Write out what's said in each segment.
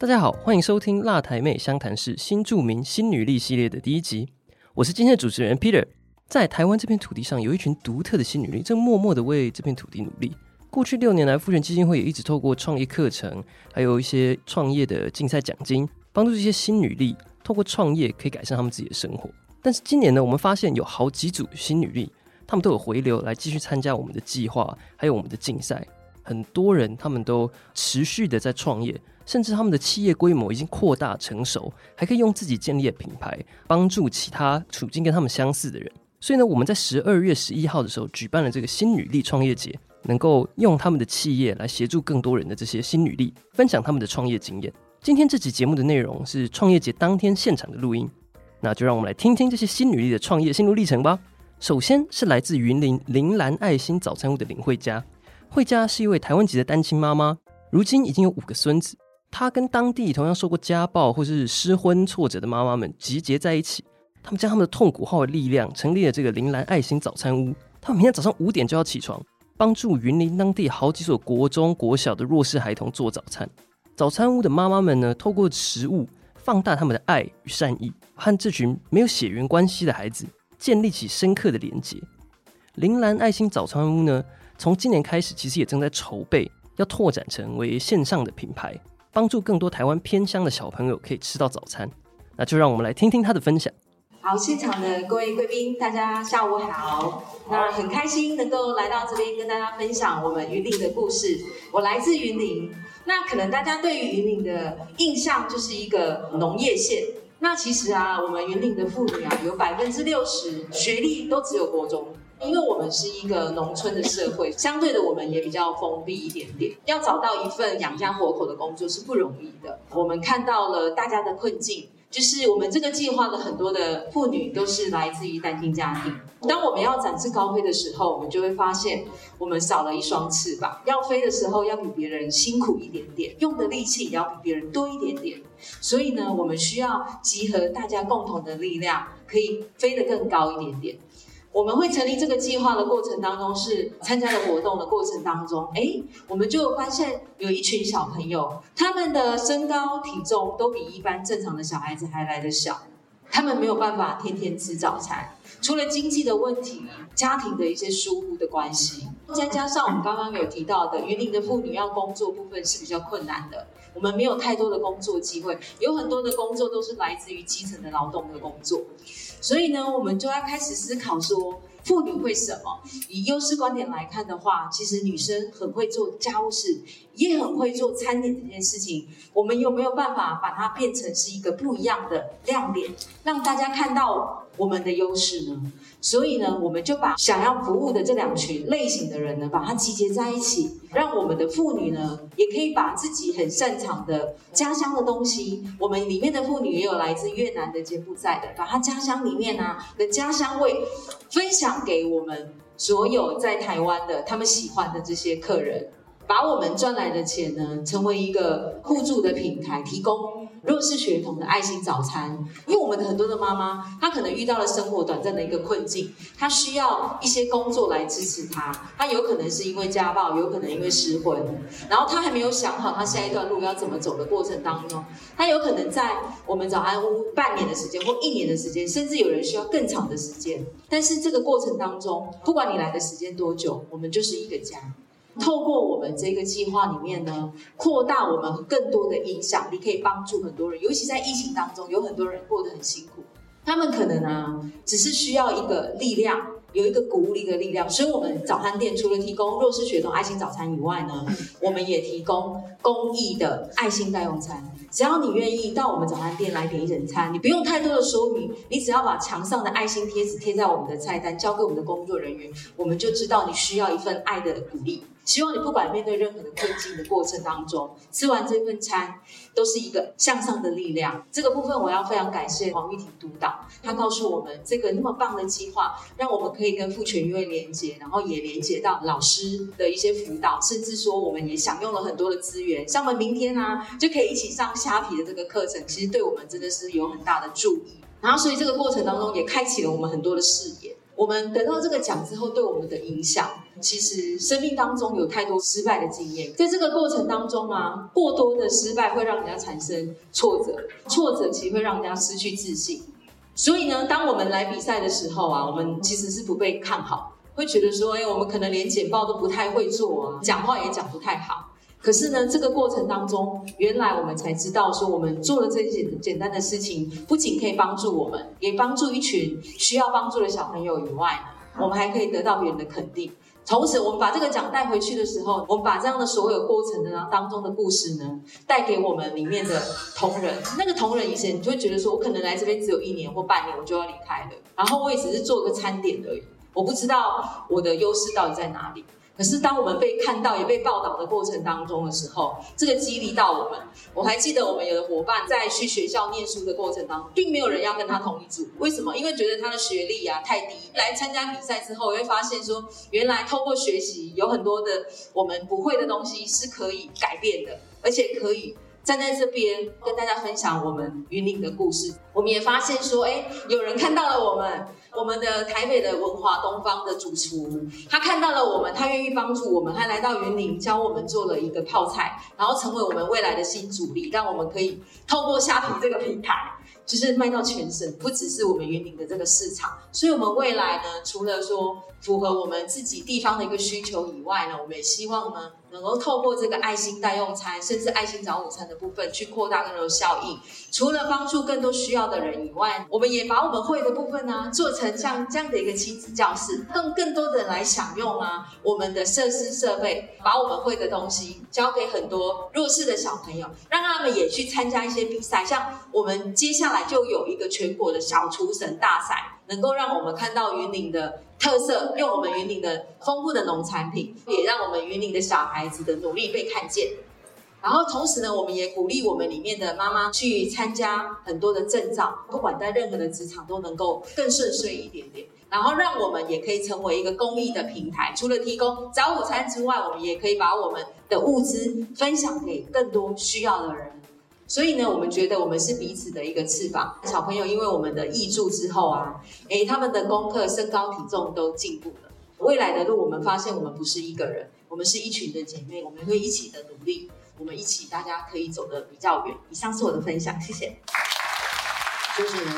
大家好，欢迎收听《辣台妹湘潭市》新著名新女力系列的第一集。我是今天的主持人 Peter。在台湾这片土地上，有一群独特的新女力，正默默的为这片土地努力。过去六年来，复权基金会也一直透过创业课程，还有一些创业的竞赛奖金，帮助这些新女力透过创业可以改善他们自己的生活。但是今年呢，我们发现有好几组新女力，他们都有回流来继续参加我们的计划，还有我们的竞赛。很多人他们都持续的在创业。甚至他们的企业规模已经扩大成熟，还可以用自己建立的品牌帮助其他处境跟他们相似的人。所以呢，我们在十二月十一号的时候举办了这个新女力创业节，能够用他们的企业来协助更多人的这些新女力分享他们的创业经验。今天这期节目的内容是创业节当天现场的录音，那就让我们来听听这些新女力的创业心路历程吧。首先是来自云林铃兰爱心早餐屋的林慧佳，慧佳是一位台湾籍的单亲妈妈，如今已经有五个孙子。她跟当地同样受过家暴或是失婚挫折的妈妈们集结在一起，他们将他们的痛苦化为力量，成立了这个铃兰爱心早餐屋。他们每天早上五点就要起床，帮助云林当地好几所国中、国小的弱势孩童做早餐。早餐屋的妈妈们呢，透过食物放大他们的爱与善意，和这群没有血缘关系的孩子建立起深刻的连结。铃兰爱心早餐屋呢，从今年开始，其实也正在筹备，要拓展成为线上的品牌。帮助更多台湾偏乡的小朋友可以吃到早餐，那就让我们来听听他的分享。好，现场的各位贵宾，大家下午好。那很开心能够来到这边跟大家分享我们云林的故事。我来自云林，那可能大家对于云林的印象就是一个农业县。那其实啊，我们云林的妇女啊，有百分之六十学历都只有国中。因为我们是一个农村的社会，相对的我们也比较封闭一点点，要找到一份养家活口的工作是不容易的。我们看到了大家的困境，就是我们这个计划的很多的妇女都是来自于单亲家庭。当我们要展翅高飞的时候，我们就会发现我们少了一双翅膀，要飞的时候要比别人辛苦一点点，用的力气也要比别人多一点点。所以呢，我们需要集合大家共同的力量，可以飞得更高一点点。我们会成立这个计划的过程当中，是参加的活动的过程当中，哎，我们就发现有一群小朋友，他们的身高体重都比一般正常的小孩子还来得小，他们没有办法天天吃早餐，除了经济的问题，家庭的一些疏忽的关系，再加上我们刚刚有提到的，云林的妇女要工作部分是比较困难的，我们没有太多的工作机会，有很多的工作都是来自于基层的劳动的工作。所以呢，我们就要开始思考说，妇女会什么？以优势观点来看的话，其实女生很会做家务事，也很会做餐点这件事情。我们有没有办法把它变成是一个不一样的亮点，让大家看到我们的优势呢？所以呢，我们就把想要服务的这两群类型的人呢，把它集结在一起，让我们的妇女呢，也可以把自己很擅长的家乡的东西，我们里面的妇女也有来自越南的、柬埔寨的，把她家乡里面呢的家乡味分享给我们所有在台湾的他们喜欢的这些客人。把我们赚来的钱呢，成为一个互助的平台，提供弱势学童的爱心早餐。因为我们的很多的妈妈，她可能遇到了生活短暂的一个困境，她需要一些工作来支持她。她有可能是因为家暴，有可能因为失婚，然后她还没有想好她下一段路要怎么走的过程当中，她有可能在我们早安屋半年的时间或一年的时间，甚至有人需要更长的时间。但是这个过程当中，不管你来的时间多久，我们就是一个家。透过我们这个计划里面呢，扩大我们更多的影响力，可以帮助很多人。尤其在疫情当中，有很多人过得很辛苦，他们可能啊，只是需要一个力量，有一个鼓舞力的力量。所以，我们早餐店除了提供弱势学童爱心早餐以外呢，我们也提供公益的爱心代用餐。只要你愿意到我们早餐店来点一整餐，你不用太多的说明，你只要把墙上的爱心贴纸贴在我们的菜单，交给我们的工作人员，我们就知道你需要一份爱的鼓励。希望你不管面对任何的困境的过程当中，吃完这份餐都是一个向上的力量。这个部分我要非常感谢黄玉婷督导，他告诉我们这个那么棒的计划，让我们可以跟父权医会连接，然后也连接到老师的一些辅导，甚至说我们也享用了很多的资源，像我们明天啊就可以一起上虾皮的这个课程，其实对我们真的是有很大的助益。然后所以这个过程当中也开启了我们很多的视野。我们得到这个奖之后，对我们的影响，其实生命当中有太多失败的经验，在这个过程当中啊，过多的失败会让人家产生挫折，挫折其实会让人家失去自信。所以呢，当我们来比赛的时候啊，我们其实是不被看好，会觉得说，哎，我们可能连简报都不太会做啊，讲话也讲不太好。可是呢，这个过程当中，原来我们才知道，说我们做了这些简单的事情，不仅可以帮助我们，也帮助一群需要帮助的小朋友以外，我们还可以得到别人的肯定。从此，我们把这个奖带回去的时候，我们把这样的所有过程的当中的故事呢，带给我们里面的同仁。那个同仁以前你就会觉得说，我可能来这边只有一年或半年，我就要离开了。然后我也只是做个餐点而已，我不知道我的优势到底在哪里。可是，当我们被看到也被报道的过程当中的时候，这个激励到我们。我还记得我们有的伙伴在去学校念书的过程当中，并没有人要跟他同一组。为什么？因为觉得他的学历啊太低。来参加比赛之后，会发现说，原来透过学习，有很多的我们不会的东西是可以改变的，而且可以。站在这边跟大家分享我们云林的故事，我们也发现说，哎，有人看到了我们，我们的台北的文华东方的主厨，他看到了我们，他愿意帮助我们，他来到云林教我们做了一个泡菜，然后成为我们未来的新主力，让我们可以透过虾皮这个平台。就是卖到全省，不只是我们云林的这个市场，所以我们未来呢，除了说符合我们自己地方的一个需求以外呢，我们也希望呢，能够透过这个爱心代用餐，甚至爱心早午餐的部分，去扩大更多的效益。除了帮助更多需要的人以外，我们也把我们会的部分呢，做成像这样的一个亲子教室，更更多的人来享用啊，我们的设施设备，把我们会的东西交给很多弱势的小朋友，让他们也去参加一些比赛，像我们接下来。就有一个全国的小厨神大赛，能够让我们看到云林的特色，用我们云林的丰富的农产品，也让我们云林的小孩子的努力被看见。然后同时呢，我们也鼓励我们里面的妈妈去参加很多的证照，不管在任何的职场都能够更顺遂一点点。然后让我们也可以成为一个公益的平台，除了提供早午餐之外，我们也可以把我们的物资分享给更多需要的人。所以呢，我们觉得我们是彼此的一个翅膀。小朋友因为我们的益助之后啊，诶，他们的功课、身高、体重都进步了。未来的路，我们发现我们不是一个人，我们是一群的姐妹，我们会一起的努力，我们一起，大家可以走得比较远。以上是我的分享，谢谢。谢谢您，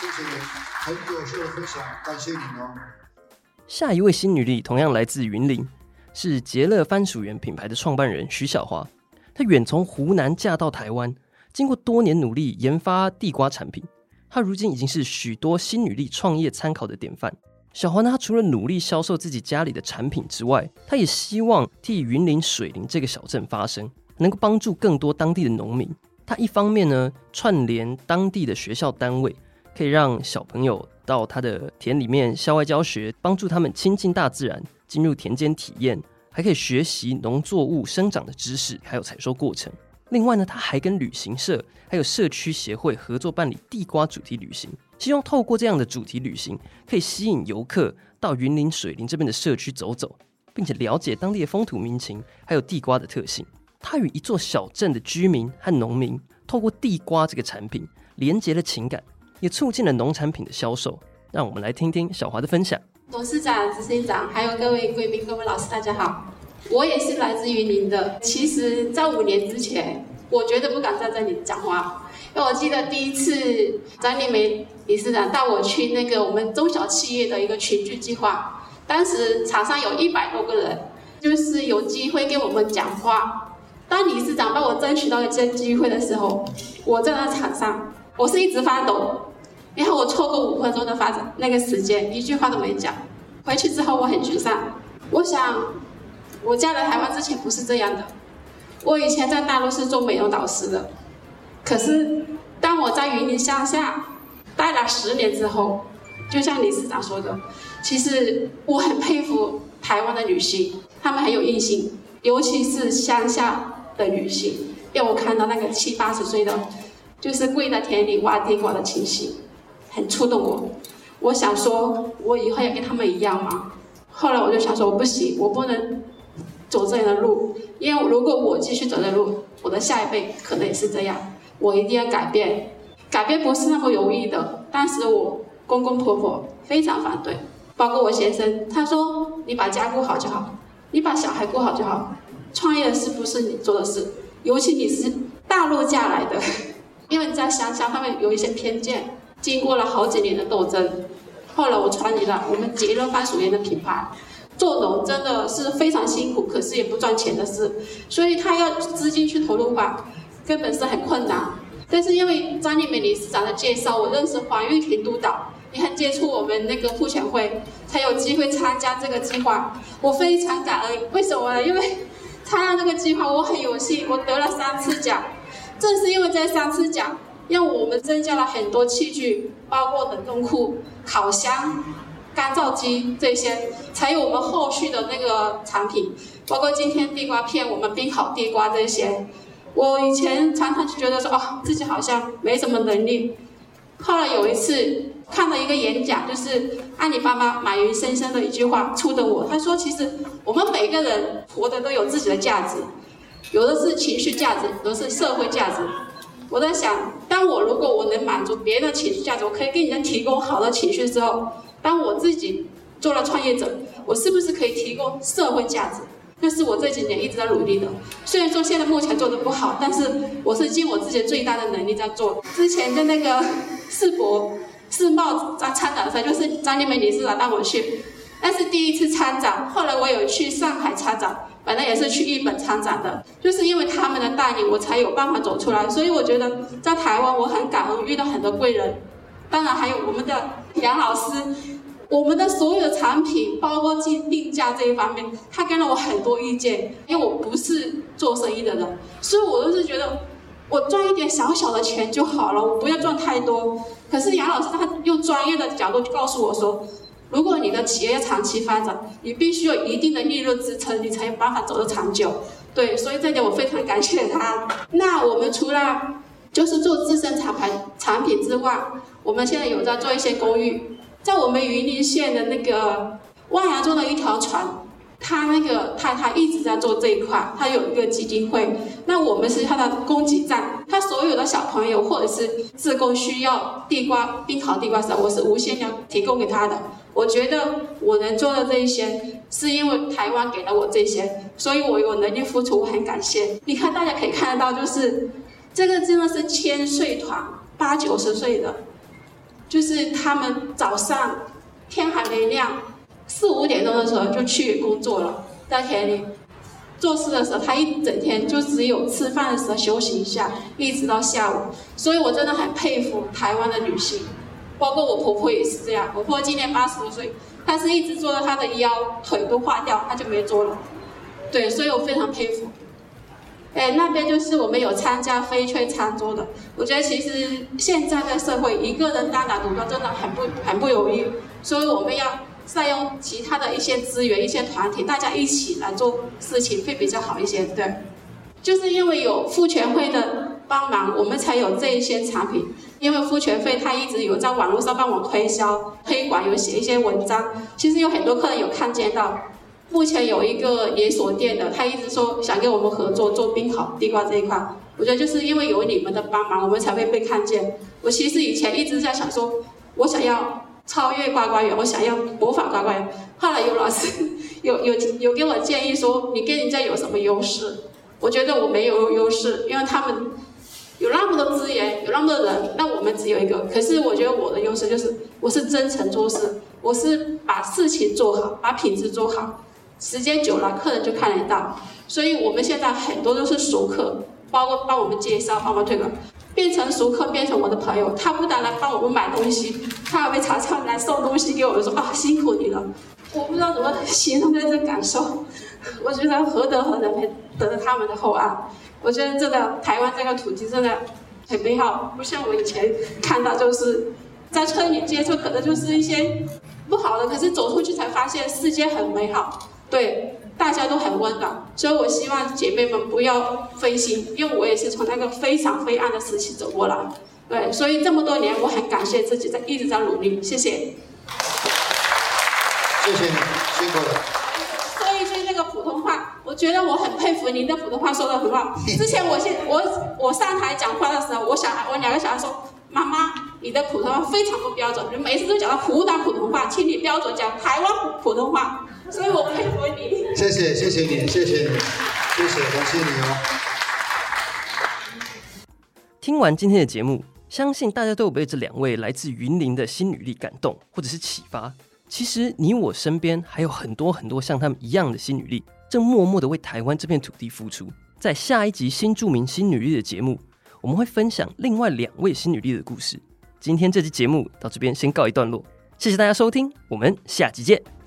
谢谢您，很有趣的分享，感谢你哦。下一位新女力同样来自云林，是杰乐番薯园品牌的创办人徐小华。她远从湖南嫁到台湾，经过多年努力研发地瓜产品，她如今已经是许多新女力创业参考的典范。小华呢，她除了努力销售自己家里的产品之外，她也希望替云林水林这个小镇发声，能够帮助更多当地的农民。她一方面呢，串联当地的学校单位，可以让小朋友到他的田里面校外教学，帮助他们亲近大自然，进入田间体验。还可以学习农作物生长的知识，还有采收过程。另外呢，他还跟旅行社还有社区协会合作办理地瓜主题旅行，希望透过这样的主题旅行，可以吸引游客到云林水林这边的社区走走，并且了解当地的风土民情，还有地瓜的特性。他与一座小镇的居民和农民，透过地瓜这个产品，连结了情感，也促进了农产品的销售。让我们来听听小华的分享。董事长、执行长，还有各位贵宾、各位老师，大家好。我也是来自于您的。其实，在五年之前，我绝对不敢在这里讲话，因为我记得第一次张立梅理事长带我去那个我们中小企业的一个群聚计划，当时场上有一百多个人，就是有机会给我们讲话。当理事长帮我争取到这机会的时候，我在那场上，我是一直发抖。然后我错过五分钟的发展那个时间，一句话都没讲。回去之后我很沮丧。我想，我嫁来台湾之前不是这样的。我以前在大陆是做美容导师的，可是当我在云林乡下待了十年之后，就像理事长说的，其实我很佩服台湾的女性，她们很有韧性，尤其是乡下的女性，让我看到那个七八十岁的，就是跪在田里挖地瓜的情形，很触动我。我想说，我以后要跟他们一样吗？后来我就想说，我不行，我不能走这样的路，因为如果我继续走这路，我的下一辈可能也是这样。我一定要改变，改变不是那么容易的。当时我公公婆婆非常反对，包括我先生，他说：“你把家顾好就好，你把小孩顾好就好，创业是不是你做的事？尤其你是大陆嫁来的，因为你在乡下，他们有一些偏见。经过了好几年的斗争，后来我创立了我们杰乐番薯园的品牌。做农真的是非常辛苦，可是也不赚钱的事，所以他要资金去投入吧。”根本是很困难，但是因为张丽美理事长的介绍，我认识黄玉婷督导，也很接触我们那个妇权会，才有机会参加这个计划。我非常感恩，为什么呢？因为参加这个计划，我很有幸，我得了三次奖。正是因为这三次奖，让我们增加了很多器具，包括冷冻库、烤箱、干燥机这些，才有我们后续的那个产品，包括今天地瓜片，我们冰烤地瓜这些。我以前常常就觉得说，哦，自己好像没什么能力。后来有一次看了一个演讲，就是阿里巴巴马云先生的一句话触动我。他说，其实我们每个人活的都有自己的价值，有的是情绪价值，有的是社会价值。我在想，当我如果我能满足别人的情绪价值，我可以给人家提供好的情绪之后，当我自己做了创业者，我是不是可以提供社会价值？那是我这几年一直在努力的，虽然说现在目前做的不好，但是我是尽我自己最大的能力在做。之前的那个世博世贸在参展的时候，就是张丽梅理事长带我去，那是第一次参展。后来我有去上海参展，本来也是去日本参展的，就是因为他们的带领，我才有办法走出来。所以我觉得在台湾我很感恩遇到很多贵人，当然还有我们的杨老师。我们的所有的产品，包括定定价这一方面，他给了我很多意见。因为我不是做生意的人，所以我都是觉得我赚一点小小的钱就好了，我不要赚太多。可是杨老师他用专业的角度告诉我说，如果你的企业要长期发展，你必须有一定的利润支撑，你才有办法走得长久。对，所以这点我非常感谢他。那我们除了就是做自身产牌产品之外，我们现在有在做一些公寓。在我们云林县的那个万阳中的一条船，他那个太太一直在做这一块，他有一个基金会。那我们是他的供给站，他所有的小朋友或者是自贡需要地瓜冰烤地瓜时，我是无限量提供给他的。我觉得我能做的这一些，是因为台湾给了我这些，所以我有能力付出，我很感谢。你看，大家可以看得到，就是这个真的是千岁团，八九十岁的。就是他们早上天还没亮，四五点钟的时候就去工作了，在田里做事的时候，他一整天就只有吃饭的时候休息一下，一直到下午。所以我真的很佩服台湾的女性，包括我婆婆也是这样。我婆婆今年八十多岁，她是一直做到她的腰腿都化掉，她就没做了。对，所以我非常佩服。哎，那边就是我们有参加飞炊餐桌的。我觉得其实现在的社会，一个人单打独斗真的很不很不容易，所以我们要善用其他的一些资源、一些团体，大家一起来做事情会比较好一些。对，就是因为有妇权会的帮忙，我们才有这一些产品。因为付全费他一直有在网络上帮我推销、推广，有写一些文章，其实有很多客人有看见到。目前有一个连锁店的，他一直说想跟我们合作做冰烤地瓜这一块。我觉得就是因为有你们的帮忙，我们才会被看见。我其实以前一直在想说，我想要超越瓜瓜园，我想要模仿瓜瓜园。后来有老师有有有给我建议说，你跟人家有什么优势？我觉得我没有优势，因为他们有那么多资源，有那么多人，那我们只有一个。可是我觉得我的优势就是，我是真诚做事，我是把事情做好，把品质做好。时间久了，客人就看得到，所以我们现在很多都是熟客，包括帮我们介绍、帮忙推广，变成熟客，变成我的朋友。他不但来帮我们买东西，他还会常常来送东西给我们，说啊辛苦你了。我不知道怎么形容这感受，我觉得何德何能配得了他们的厚爱？我觉得这个台湾这个土地真的很美好，不像我以前看到就是在村里接触，可能就是一些。不好的，可是走出去才发现世界很美好。对，大家都很温暖，所以我希望姐妹们不要分心，因为我也是从那个非常灰暗的时期走过来。对，所以这么多年，我很感谢自己在一直在努力，谢谢。谢谢你，辛苦了。说一句那个普通话，我觉得我很佩服您的普通话说的很好。之前我现我我上台讲话的时候，我小孩我两个小孩说，妈妈，你的普通话非常不标准，你每次都讲到湖南普通话，请你标准讲台湾普通话，所以我佩服你。谢谢，谢谢你，谢谢你，谢谢，感谢你哦。听完今天的节目，相信大家都有被这两位来自云林的新女力感动，或者是启发。其实你我身边还有很多很多像他们一样的新女力，正默默的为台湾这片土地付出。在下一集新著名新女力的节目，我们会分享另外两位新女力的故事。今天这期节目到这边先告一段落，谢谢大家收听，我们下集见。